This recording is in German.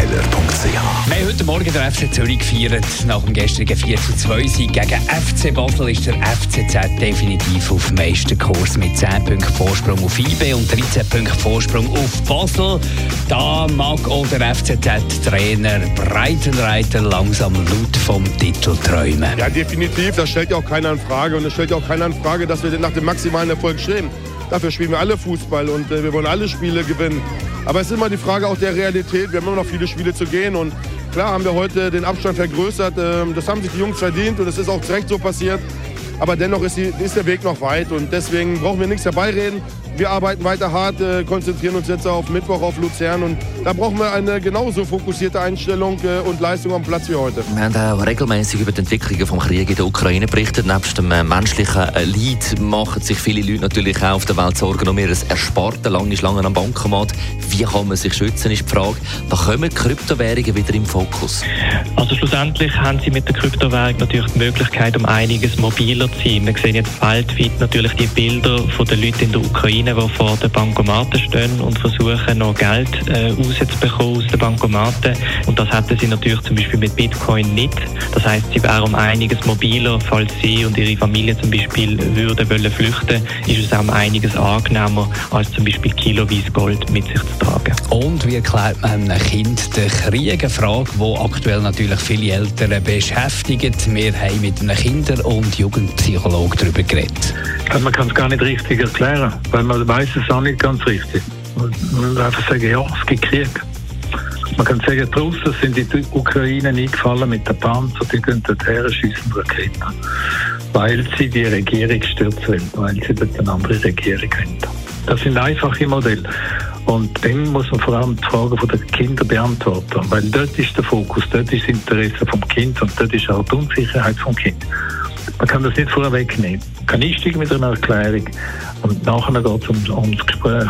Wir haben heute Morgen den FC Zürich gefeiert. Nach dem gestrigen 4 zu 2 Sieg gegen FC Basel ist der FCZ definitiv auf dem Meisterkurs mit 10 Punkten Vorsprung auf IB und 13 Punkten Vorsprung auf Basel. Da mag auch der FCZ-Trainer Breitenreiter langsam laut vom Titel träumen. Ja, definitiv. Das stellt ja auch keiner in Frage. Und es stellt ja auch keiner in Frage, dass wir nach dem maximalen Erfolg streben. Dafür spielen wir alle Fußball und äh, wir wollen alle Spiele gewinnen. Aber es ist immer die Frage auch der Realität. Wir haben immer noch viele Spiele zu gehen. Und klar haben wir heute den Abstand vergrößert. Ähm, das haben sich die Jungs verdient und es ist auch zu Recht so passiert. Aber dennoch ist, die, ist der Weg noch weit und deswegen brauchen wir nichts herbeireden. Wir arbeiten weiter hart, äh, konzentrieren uns jetzt auf Mittwoch auf Luzern und da brauchen wir eine genauso fokussierte Einstellung äh, und Leistung am Platz wie heute. Wir haben auch regelmäßig über die Entwicklungen vom Krieg in der Ukraine berichtet. Nebst dem äh, menschlichen äh, Leid machen sich viele Leute natürlich auch auf der Welt Sorgen um ihr Ersparte lange Schlangen am Bankomat. Wie kann man sich schützen, ist die Frage. Da kommen Kryptowährungen wieder im Fokus. Also schlussendlich haben Sie mit der Kryptowährung natürlich die Möglichkeit, um einiges mobiler zu sein. Wir sehen jetzt weltweit natürlich die Bilder von den Leuten in der Ukraine, die vor den Bankomaten stehen und versuchen, noch Geld äh, rauszubekommen aus den Bankomaten. Und das hätten sie natürlich zum Beispiel mit Bitcoin nicht. Das heißt, sie wären um einiges mobiler, falls sie und ihre Familie zum Beispiel würden wollen flüchten, ist es auch um einiges angenehmer, als zum Beispiel kiloweise Gold mit sich zu tragen. Und wie erklärt man einem Kind den Krieg? Eine Frage, die aktuell natürlich viele Eltern beschäftigt. Wir haben mit einem Kinder- und Jugendpsychologen darüber geredet. Man kann es gar nicht richtig erklären, weil man weiß es auch nicht ganz richtig. Man will einfach sagen, ja, es gibt Krieg. Man kann sagen, die Russen sind in die Ukraine eingefallen mit den Panzer, die gehen dorthin, schiessen Raketen. Weil sie die Regierung stürzen wollen, weil sie dort eine andere Regierung wollen. Das sind einfache Modelle. Und dann muss man vor allem die Fragen der Kinder beantworten. Weil dort ist der Fokus, dort ist das Interesse vom Kind und dort ist auch die Unsicherheit vom Kind. Man kann das nicht vorher wegnehmen. Man kann einsteigen mit einer Erklärung und nachher geht es ums, ums Gespräch.